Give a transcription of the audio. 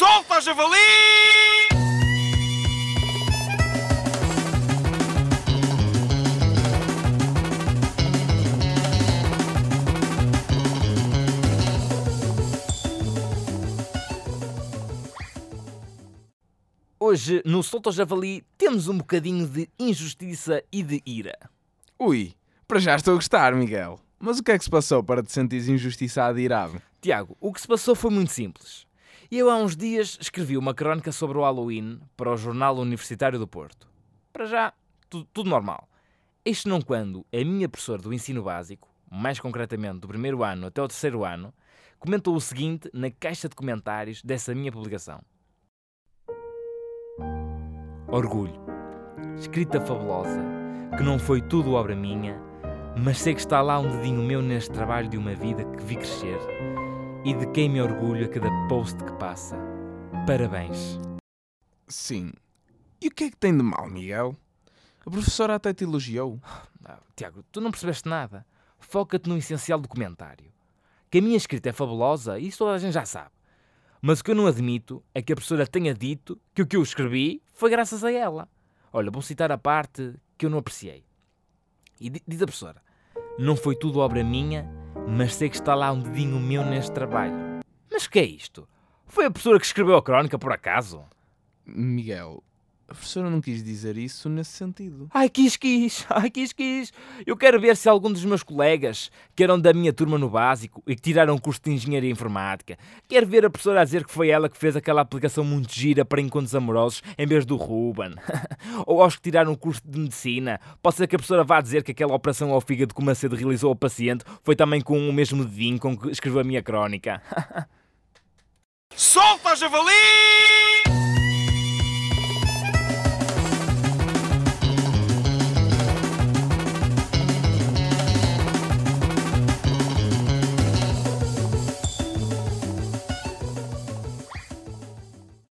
Solta, javali! Hoje, no Solto ao Javali, temos um bocadinho de injustiça e de ira. Ui, para já estou a gostar, Miguel. Mas o que é que se passou para te sentires injustiçado e irado? Tiago, o que se passou foi muito simples. Eu há uns dias escrevi uma crónica sobre o Halloween para o Jornal Universitário do Porto. Para já, tudo, tudo normal. Isto não quando a minha professora do ensino básico, mais concretamente do primeiro ano até o terceiro ano, comentou o seguinte na caixa de comentários dessa minha publicação. Orgulho. Escrita fabulosa, que não foi tudo obra minha, mas sei que está lá um dedinho meu neste trabalho de uma vida que vi crescer e de quem me orgulho a cada post que passa. Parabéns. Sim. E o que é que tem de mal, Miguel? A professora até te elogiou. Ah, Tiago, tu não percebeste nada. Foca-te no essencial do comentário. Que a minha escrita é fabulosa, isso toda a gente já sabe. Mas o que eu não admito é que a professora tenha dito que o que eu escrevi foi graças a ela. Olha, vou citar a parte que eu não apreciei. E di- diz a professora: Não foi tudo obra minha, mas sei que está lá um dedinho meu neste trabalho. Mas que é isto? Foi a professora que escreveu a crónica por acaso? Miguel, a professora não quis dizer isso nesse sentido. Ai, quis, quis, ai, quis, quis. Eu quero ver se algum dos meus colegas que eram da minha turma no básico e que tiraram o curso de Engenharia Informática, quero ver a professora a dizer que foi ela que fez aquela aplicação muito gira para encontros amorosos em vez do Ruben. Ou aos que tiraram o curso de Medicina, pode ser que a professora vá dizer que aquela operação ao fígado que o Macedo realizou ao paciente foi também com o mesmo dedinho com que escreveu a minha crónica. Solta, javali!